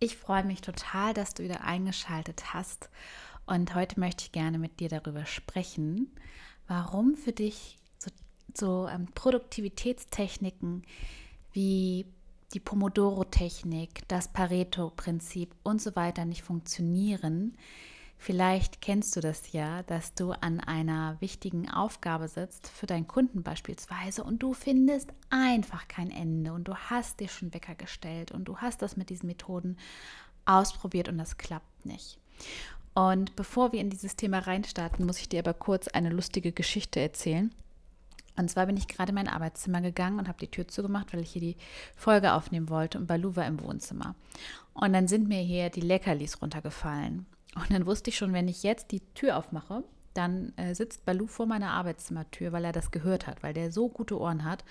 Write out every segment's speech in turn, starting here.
Ich freue mich total, dass du wieder eingeschaltet hast. Und heute möchte ich gerne mit dir darüber sprechen, warum für dich so, so ähm, Produktivitätstechniken wie die Pomodoro-Technik, das Pareto-Prinzip und so weiter nicht funktionieren, Vielleicht kennst du das ja, dass du an einer wichtigen Aufgabe sitzt, für deinen Kunden beispielsweise, und du findest einfach kein Ende und du hast dir schon Wecker gestellt und du hast das mit diesen Methoden ausprobiert und das klappt nicht. Und bevor wir in dieses Thema reinstarten, muss ich dir aber kurz eine lustige Geschichte erzählen. Und zwar bin ich gerade in mein Arbeitszimmer gegangen und habe die Tür zugemacht, weil ich hier die Folge aufnehmen wollte und Balu war im Wohnzimmer. Und dann sind mir hier die Leckerlis runtergefallen. Und dann wusste ich schon, wenn ich jetzt die Tür aufmache, dann äh, sitzt Balu vor meiner Arbeitszimmertür, weil er das gehört hat, weil der so gute Ohren hat.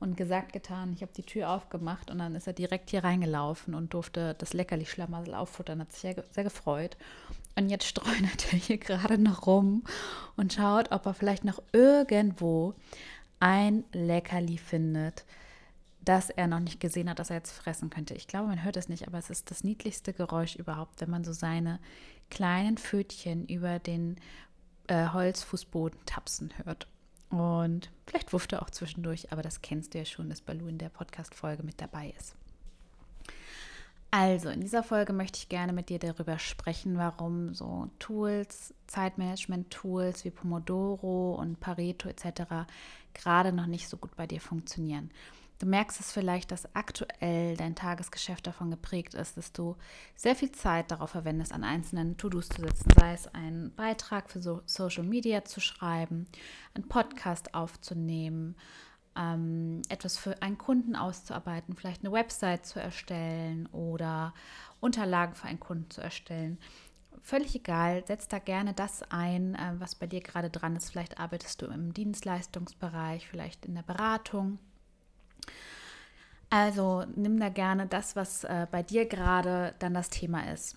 Und gesagt, getan, ich habe die Tür aufgemacht und dann ist er direkt hier reingelaufen und durfte das Leckerli-Schlamassel auffuttern, hat sich sehr, sehr gefreut. Und jetzt streunert er hier gerade noch rum und schaut, ob er vielleicht noch irgendwo ein Leckerli findet, das er noch nicht gesehen hat, das er jetzt fressen könnte. Ich glaube, man hört es nicht, aber es ist das niedlichste Geräusch überhaupt, wenn man so seine kleinen Pfötchen über den äh, Holzfußboden tapsen hört. Und vielleicht wufft er auch zwischendurch, aber das kennst du ja schon, dass Balu in der Podcast-Folge mit dabei ist. Also, in dieser Folge möchte ich gerne mit dir darüber sprechen, warum so Tools, Zeitmanagement-Tools wie Pomodoro und Pareto etc. gerade noch nicht so gut bei dir funktionieren. Du merkst es vielleicht, dass aktuell dein Tagesgeschäft davon geprägt ist, dass du sehr viel Zeit darauf verwendest, an einzelnen To-Dos zu setzen, sei es einen Beitrag für so Social Media zu schreiben, einen Podcast aufzunehmen, ähm, etwas für einen Kunden auszuarbeiten, vielleicht eine Website zu erstellen oder Unterlagen für einen Kunden zu erstellen. Völlig egal, setz da gerne das ein, äh, was bei dir gerade dran ist. Vielleicht arbeitest du im Dienstleistungsbereich, vielleicht in der Beratung also nimm da gerne das, was äh, bei dir gerade dann das Thema ist.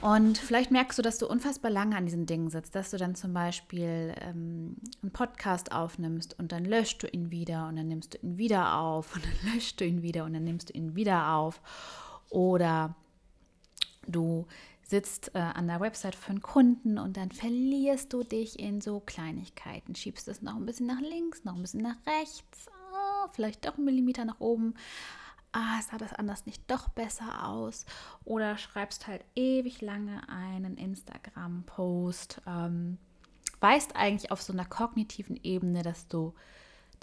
Und vielleicht merkst du, dass du unfassbar lange an diesen Dingen sitzt, dass du dann zum Beispiel ähm, einen Podcast aufnimmst und dann löscht du ihn wieder und dann nimmst du ihn wieder auf und dann löscht du ihn wieder und dann nimmst du ihn wieder auf. Oder du sitzt äh, an der Website für einen Kunden und dann verlierst du dich in so Kleinigkeiten, schiebst es noch ein bisschen nach links, noch ein bisschen nach rechts vielleicht doch einen Millimeter nach oben. Ah, sah das anders nicht doch besser aus? Oder schreibst halt ewig lange einen Instagram-Post, ähm, weißt eigentlich auf so einer kognitiven Ebene, dass du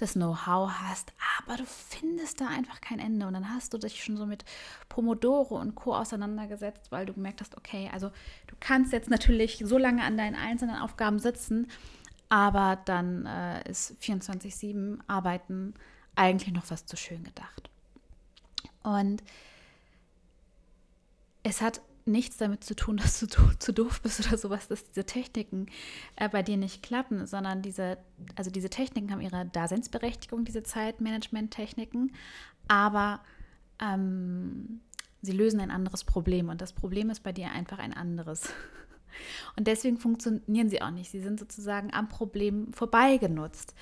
das Know-how hast, aber du findest da einfach kein Ende. Und dann hast du dich schon so mit Pomodoro und Co. auseinandergesetzt, weil du gemerkt hast, okay, also du kannst jetzt natürlich so lange an deinen einzelnen Aufgaben sitzen, aber dann äh, ist 24-7 Arbeiten eigentlich noch was zu schön gedacht. Und es hat nichts damit zu tun, dass du zu doof bist oder sowas, dass diese Techniken äh, bei dir nicht klappen, sondern diese, also diese Techniken haben ihre Daseinsberechtigung, diese Zeitmanagement-Techniken, aber ähm, sie lösen ein anderes Problem und das Problem ist bei dir einfach ein anderes. Und deswegen funktionieren sie auch nicht. Sie sind sozusagen am Problem vorbeigenutzt.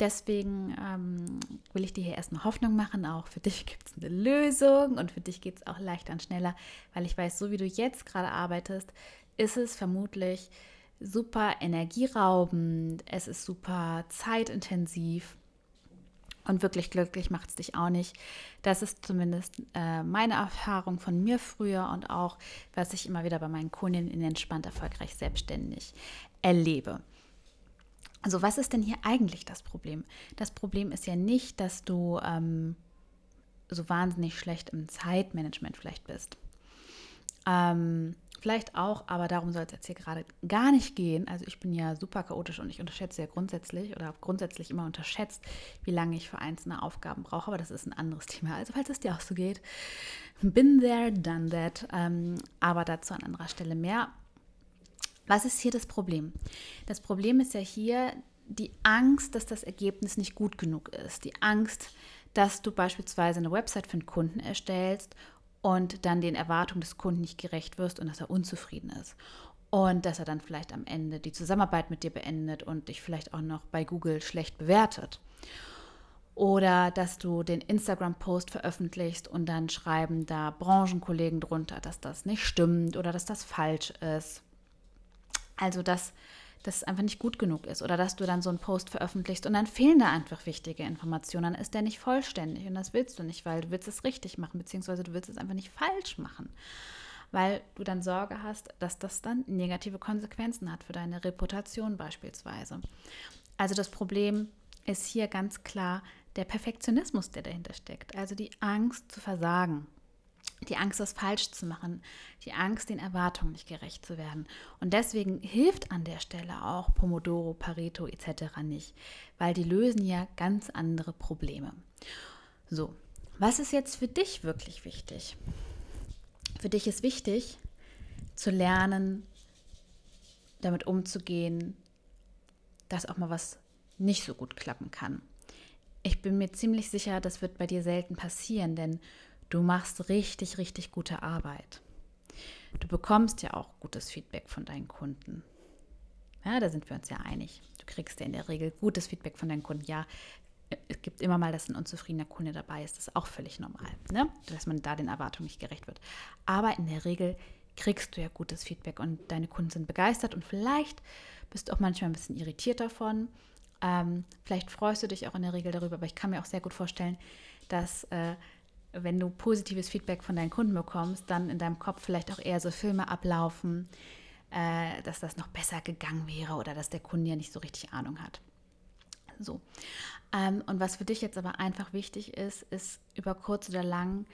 Deswegen ähm, will ich dir hier erstmal Hoffnung machen. Auch für dich gibt es eine Lösung und für dich geht es auch leichter und schneller, weil ich weiß, so wie du jetzt gerade arbeitest, ist es vermutlich super energieraubend, es ist super zeitintensiv und wirklich glücklich macht es dich auch nicht. Das ist zumindest äh, meine Erfahrung von mir früher und auch, was ich immer wieder bei meinen Kunden in entspannt erfolgreich selbstständig erlebe. Also was ist denn hier eigentlich das Problem? Das Problem ist ja nicht, dass du ähm, so wahnsinnig schlecht im Zeitmanagement vielleicht bist. Ähm, vielleicht auch, aber darum soll es jetzt hier gerade gar nicht gehen. Also ich bin ja super chaotisch und ich unterschätze ja grundsätzlich oder habe grundsätzlich immer unterschätzt, wie lange ich für einzelne Aufgaben brauche. Aber das ist ein anderes Thema. Also falls es dir auch so geht, Been there, done that, ähm, aber dazu an anderer Stelle mehr. Was ist hier das Problem? Das Problem ist ja hier die Angst, dass das Ergebnis nicht gut genug ist. Die Angst, dass du beispielsweise eine Website für einen Kunden erstellst und dann den Erwartungen des Kunden nicht gerecht wirst und dass er unzufrieden ist. Und dass er dann vielleicht am Ende die Zusammenarbeit mit dir beendet und dich vielleicht auch noch bei Google schlecht bewertet. Oder dass du den Instagram-Post veröffentlichst und dann schreiben da Branchenkollegen drunter, dass das nicht stimmt oder dass das falsch ist. Also, dass das einfach nicht gut genug ist oder dass du dann so einen Post veröffentlichst und dann fehlen da einfach wichtige Informationen, dann ist der nicht vollständig und das willst du nicht, weil du willst es richtig machen, beziehungsweise du willst es einfach nicht falsch machen, weil du dann Sorge hast, dass das dann negative Konsequenzen hat für deine Reputation beispielsweise. Also das Problem ist hier ganz klar der Perfektionismus, der dahinter steckt, also die Angst zu versagen die Angst, das falsch zu machen, die Angst, den Erwartungen nicht gerecht zu werden. Und deswegen hilft an der Stelle auch Pomodoro, Pareto etc. nicht, weil die lösen ja ganz andere Probleme. So, was ist jetzt für dich wirklich wichtig? Für dich ist wichtig zu lernen, damit umzugehen, dass auch mal was nicht so gut klappen kann. Ich bin mir ziemlich sicher, das wird bei dir selten passieren, denn Du machst richtig, richtig gute Arbeit. Du bekommst ja auch gutes Feedback von deinen Kunden. Ja, da sind wir uns ja einig. Du kriegst ja in der Regel gutes Feedback von deinen Kunden. Ja, es gibt immer mal, dass ein unzufriedener Kunde dabei ist. Das ist auch völlig normal, ne? dass man da den Erwartungen nicht gerecht wird. Aber in der Regel kriegst du ja gutes Feedback und deine Kunden sind begeistert und vielleicht bist du auch manchmal ein bisschen irritiert davon. Ähm, vielleicht freust du dich auch in der Regel darüber, aber ich kann mir auch sehr gut vorstellen, dass äh, wenn du positives Feedback von deinen Kunden bekommst, dann in deinem Kopf vielleicht auch eher so Filme ablaufen, äh, dass das noch besser gegangen wäre oder dass der Kunde ja nicht so richtig Ahnung hat. So. Ähm, und was für dich jetzt aber einfach wichtig ist, ist über kurz oder lang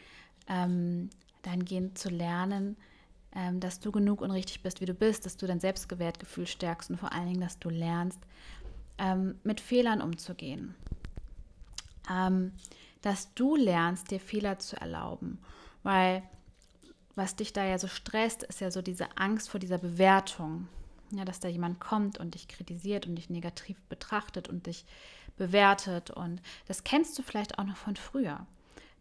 ähm, dahingehend zu lernen, ähm, dass du genug und richtig bist, wie du bist, dass du dein Selbstwertgefühl stärkst und vor allen Dingen, dass du lernst, ähm, mit Fehlern umzugehen. Ähm, dass du lernst, dir Fehler zu erlauben. Weil was dich da ja so stresst, ist ja so diese Angst vor dieser Bewertung. Ja, dass da jemand kommt und dich kritisiert und dich negativ betrachtet und dich bewertet. Und das kennst du vielleicht auch noch von früher.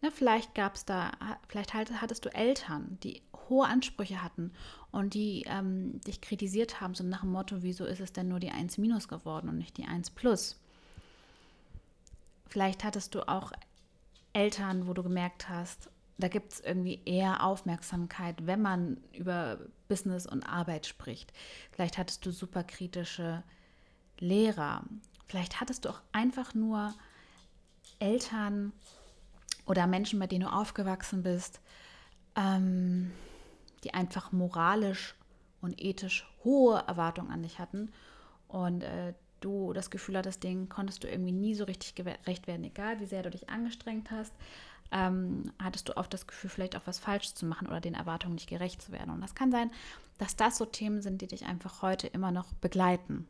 Ne, vielleicht gab es da, vielleicht hattest du Eltern, die hohe Ansprüche hatten und die ähm, dich kritisiert haben, so nach dem Motto, wieso ist es denn nur die 1 minus geworden und nicht die 1 plus? Vielleicht hattest du auch Eltern, wo du gemerkt hast, da gibt es irgendwie eher Aufmerksamkeit, wenn man über Business und Arbeit spricht. Vielleicht hattest du super kritische Lehrer. Vielleicht hattest du auch einfach nur Eltern oder Menschen, bei denen du aufgewachsen bist, ähm, die einfach moralisch und ethisch hohe Erwartungen an dich hatten und äh, du das Gefühl hattest, denen konntest du irgendwie nie so richtig gerecht werden, egal wie sehr du dich angestrengt hast, ähm, hattest du oft das Gefühl, vielleicht auch was falsch zu machen oder den Erwartungen nicht gerecht zu werden. Und das kann sein, dass das so Themen sind, die dich einfach heute immer noch begleiten.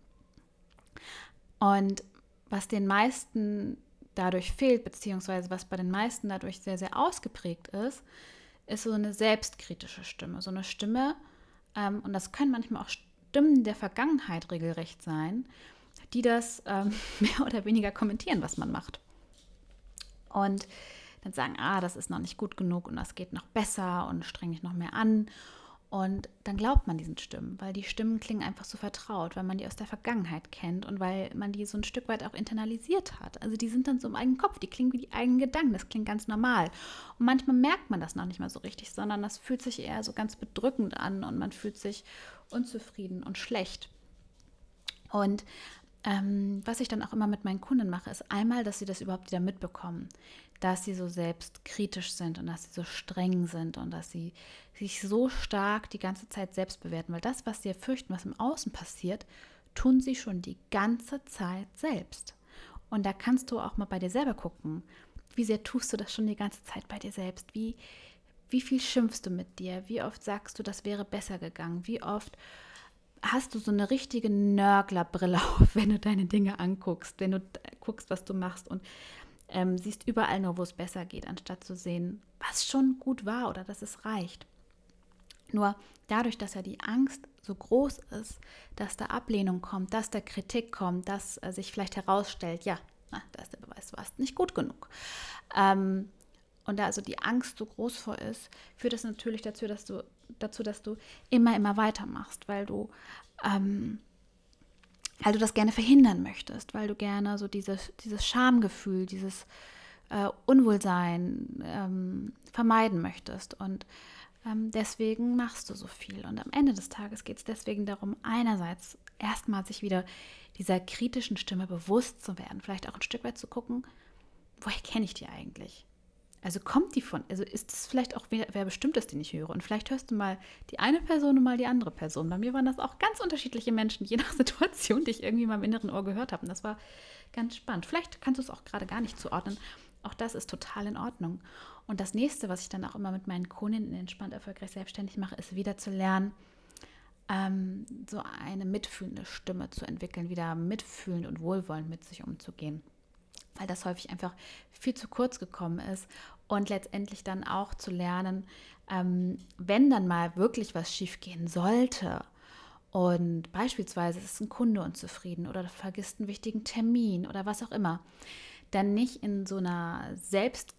Und was den meisten dadurch fehlt, beziehungsweise was bei den meisten dadurch sehr, sehr ausgeprägt ist, ist so eine selbstkritische Stimme. So eine Stimme, ähm, und das können manchmal auch Stimmen der Vergangenheit regelrecht sein, die das ähm, mehr oder weniger kommentieren, was man macht. Und dann sagen, ah, das ist noch nicht gut genug und das geht noch besser und streng dich noch mehr an. Und dann glaubt man diesen Stimmen, weil die Stimmen klingen einfach so vertraut, weil man die aus der Vergangenheit kennt und weil man die so ein Stück weit auch internalisiert hat. Also die sind dann so im eigenen Kopf, die klingen wie die eigenen Gedanken, das klingt ganz normal. Und manchmal merkt man das noch nicht mal so richtig, sondern das fühlt sich eher so ganz bedrückend an und man fühlt sich unzufrieden und schlecht. Und ähm, was ich dann auch immer mit meinen Kunden mache, ist einmal, dass sie das überhaupt wieder mitbekommen, dass sie so selbstkritisch sind und dass sie so streng sind und dass sie sich so stark die ganze Zeit selbst bewerten, weil das, was sie fürchten, was im Außen passiert, tun sie schon die ganze Zeit selbst. Und da kannst du auch mal bei dir selber gucken, wie sehr tust du das schon die ganze Zeit bei dir selbst, wie, wie viel schimpfst du mit dir, wie oft sagst du, das wäre besser gegangen, wie oft hast du so eine richtige Nörglerbrille auf, wenn du deine Dinge anguckst, wenn du guckst, was du machst und ähm, siehst überall nur, wo es besser geht, anstatt zu sehen, was schon gut war oder dass es reicht. Nur dadurch, dass ja die Angst so groß ist, dass da Ablehnung kommt, dass da Kritik kommt, dass äh, sich vielleicht herausstellt, ja, na, da ist der Beweis, du warst nicht gut genug. Ähm, und da also die Angst so groß vor ist, führt das natürlich dazu, dass du, dazu, dass du immer, immer weitermachst, weil du, ähm, weil du das gerne verhindern möchtest, weil du gerne so dieses, dieses Schamgefühl, dieses äh, Unwohlsein ähm, vermeiden möchtest. Und ähm, deswegen machst du so viel. Und am Ende des Tages geht es deswegen darum, einerseits erstmal sich wieder dieser kritischen Stimme bewusst zu werden, vielleicht auch ein Stück weit zu gucken, woher kenne ich die eigentlich? Also kommt die von, also ist es vielleicht auch wer, wer bestimmt ist, den ich höre? Und vielleicht hörst du mal die eine Person und mal die andere Person. Bei mir waren das auch ganz unterschiedliche Menschen, je nach Situation, die ich irgendwie in meinem inneren Ohr gehört habe. Und das war ganz spannend. Vielleicht kannst du es auch gerade gar nicht zuordnen. Auch das ist total in Ordnung. Und das nächste, was ich dann auch immer mit meinen Kundinnen entspannt erfolgreich selbstständig mache, ist wieder zu lernen, ähm, so eine mitfühlende Stimme zu entwickeln, wieder mitfühlend und wohlwollend mit sich umzugehen. Weil das häufig einfach viel zu kurz gekommen ist und letztendlich dann auch zu lernen, ähm, wenn dann mal wirklich was schiefgehen sollte und beispielsweise ist ein Kunde unzufrieden oder vergisst einen wichtigen Termin oder was auch immer, dann nicht in so einer Selbst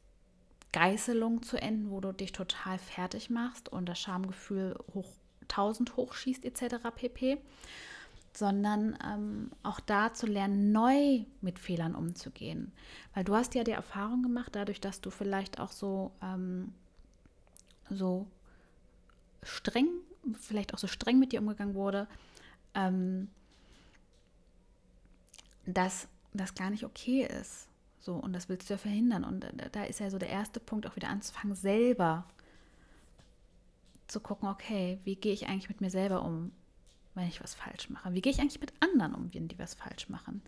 Geißelung zu enden, wo du dich total fertig machst und das Schamgefühl hoch 1000 hochschießt etc. pp. Sondern ähm, auch da zu lernen, neu mit Fehlern umzugehen. Weil du hast ja die Erfahrung gemacht, dadurch, dass du vielleicht auch so, ähm, so streng, vielleicht auch so streng mit dir umgegangen wurde, ähm, dass das gar nicht okay ist. So, und das willst du ja verhindern. Und da ist ja so der erste Punkt, auch wieder anzufangen, selber zu gucken, okay, wie gehe ich eigentlich mit mir selber um, wenn ich was falsch mache? Wie gehe ich eigentlich mit anderen um, wenn die was falsch machen?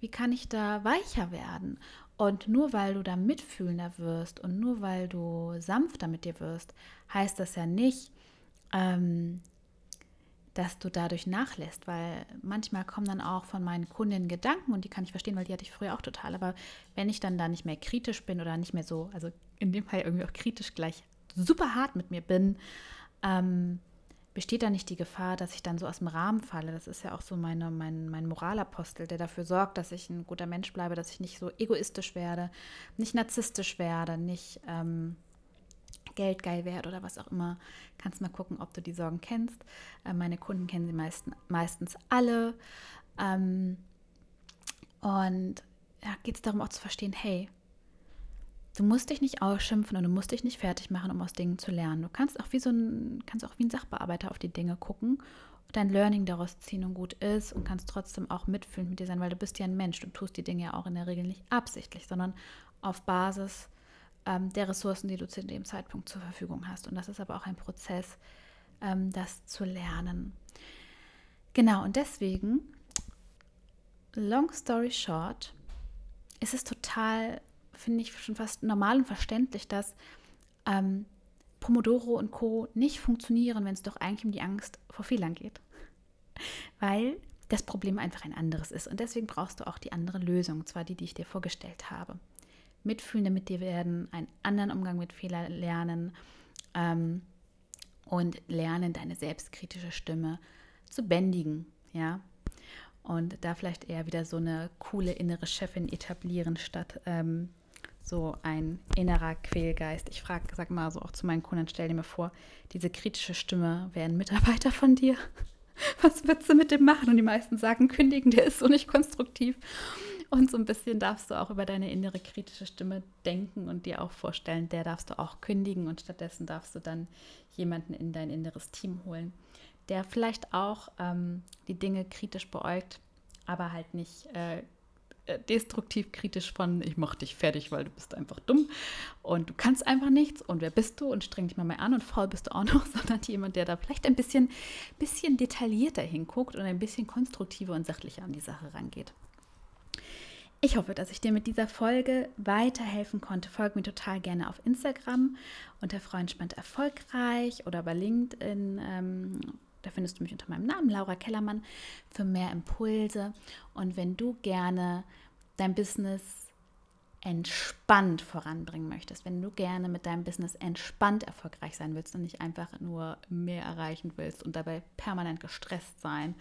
Wie kann ich da weicher werden? Und nur weil du da mitfühlender wirst und nur weil du sanfter mit dir wirst, heißt das ja nicht, ähm, dass du dadurch nachlässt, weil manchmal kommen dann auch von meinen Kundinnen Gedanken und die kann ich verstehen, weil die hatte ich früher auch total. Aber wenn ich dann da nicht mehr kritisch bin oder nicht mehr so, also in dem Fall irgendwie auch kritisch gleich super hart mit mir bin, ähm, besteht da nicht die Gefahr, dass ich dann so aus dem Rahmen falle. Das ist ja auch so meine, mein, mein Moralapostel, der dafür sorgt, dass ich ein guter Mensch bleibe, dass ich nicht so egoistisch werde, nicht narzisstisch werde, nicht ähm, geldgeil werde oder was auch immer. Kannst mal gucken, ob du die Sorgen kennst. Äh, meine Kunden kennen sie meisten, meistens alle. Ähm, und ja, geht es darum auch zu verstehen, hey, du musst dich nicht ausschimpfen und du musst dich nicht fertig machen, um aus Dingen zu lernen. Du kannst auch wie so ein, kannst auch wie ein Sachbearbeiter auf die Dinge gucken dein Learning daraus ziehen und gut ist und kannst trotzdem auch mitfühlend mit dir sein, weil du bist ja ein Mensch. Du tust die Dinge ja auch in der Regel nicht absichtlich, sondern auf Basis ähm, der Ressourcen, die du zu dem Zeitpunkt zur Verfügung hast. Und das ist aber auch ein Prozess, ähm, das zu lernen. Genau, und deswegen, long story short, ist es total, finde ich schon fast normal und verständlich, dass ähm, Pomodoro und Co. nicht funktionieren, wenn es doch eigentlich um die Angst vor Fehlern geht. Weil das Problem einfach ein anderes ist. Und deswegen brauchst du auch die andere Lösung, zwar die, die ich dir vorgestellt habe mitfühlender mit dir werden, einen anderen Umgang mit Fehlern lernen ähm, und lernen, deine selbstkritische Stimme zu bändigen, ja. Und da vielleicht eher wieder so eine coole innere Chefin etablieren, statt ähm, so ein innerer Quälgeist. Ich frage, sag mal so auch zu meinen Kunden, stell dir mal vor, diese kritische Stimme wäre ein Mitarbeiter von dir. Was würdest du mit dem machen? Und die meisten sagen, kündigen, der ist so nicht konstruktiv. Und so ein bisschen darfst du auch über deine innere kritische Stimme denken und dir auch vorstellen, der darfst du auch kündigen und stattdessen darfst du dann jemanden in dein inneres Team holen, der vielleicht auch ähm, die Dinge kritisch beäugt, aber halt nicht äh, destruktiv kritisch von, ich mach dich fertig, weil du bist einfach dumm und du kannst einfach nichts und wer bist du und streng dich mal mehr an und faul bist du auch noch, sondern jemand, der da vielleicht ein bisschen, bisschen detaillierter hinguckt und ein bisschen konstruktiver und sachlicher an die Sache rangeht. Ich hoffe, dass ich dir mit dieser Folge weiterhelfen konnte. Folge mir total gerne auf Instagram unter Freundspannt erfolgreich oder bei LinkedIn. Ähm, da findest du mich unter meinem Namen, Laura Kellermann, für mehr Impulse. Und wenn du gerne dein Business entspannt voranbringen möchtest, wenn du gerne mit deinem Business entspannt erfolgreich sein willst und nicht einfach nur mehr erreichen willst und dabei permanent gestresst sein,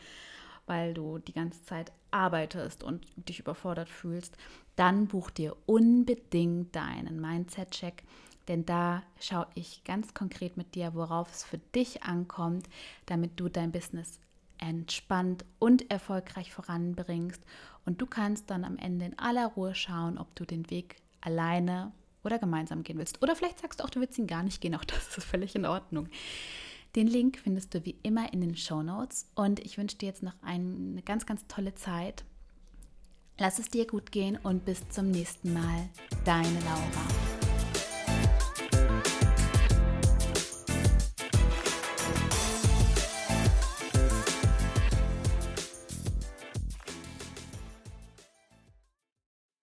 weil du die ganze Zeit arbeitest und dich überfordert fühlst, dann buch dir unbedingt deinen Mindset-Check, denn da schaue ich ganz konkret mit dir, worauf es für dich ankommt, damit du dein Business entspannt und erfolgreich voranbringst. Und du kannst dann am Ende in aller Ruhe schauen, ob du den Weg alleine oder gemeinsam gehen willst. Oder vielleicht sagst du auch, du willst ihn gar nicht gehen. Auch das ist völlig in Ordnung. Den Link findest du wie immer in den Show Notes. Und ich wünsche dir jetzt noch eine ganz, ganz tolle Zeit. Lass es dir gut gehen und bis zum nächsten Mal. Deine Laura.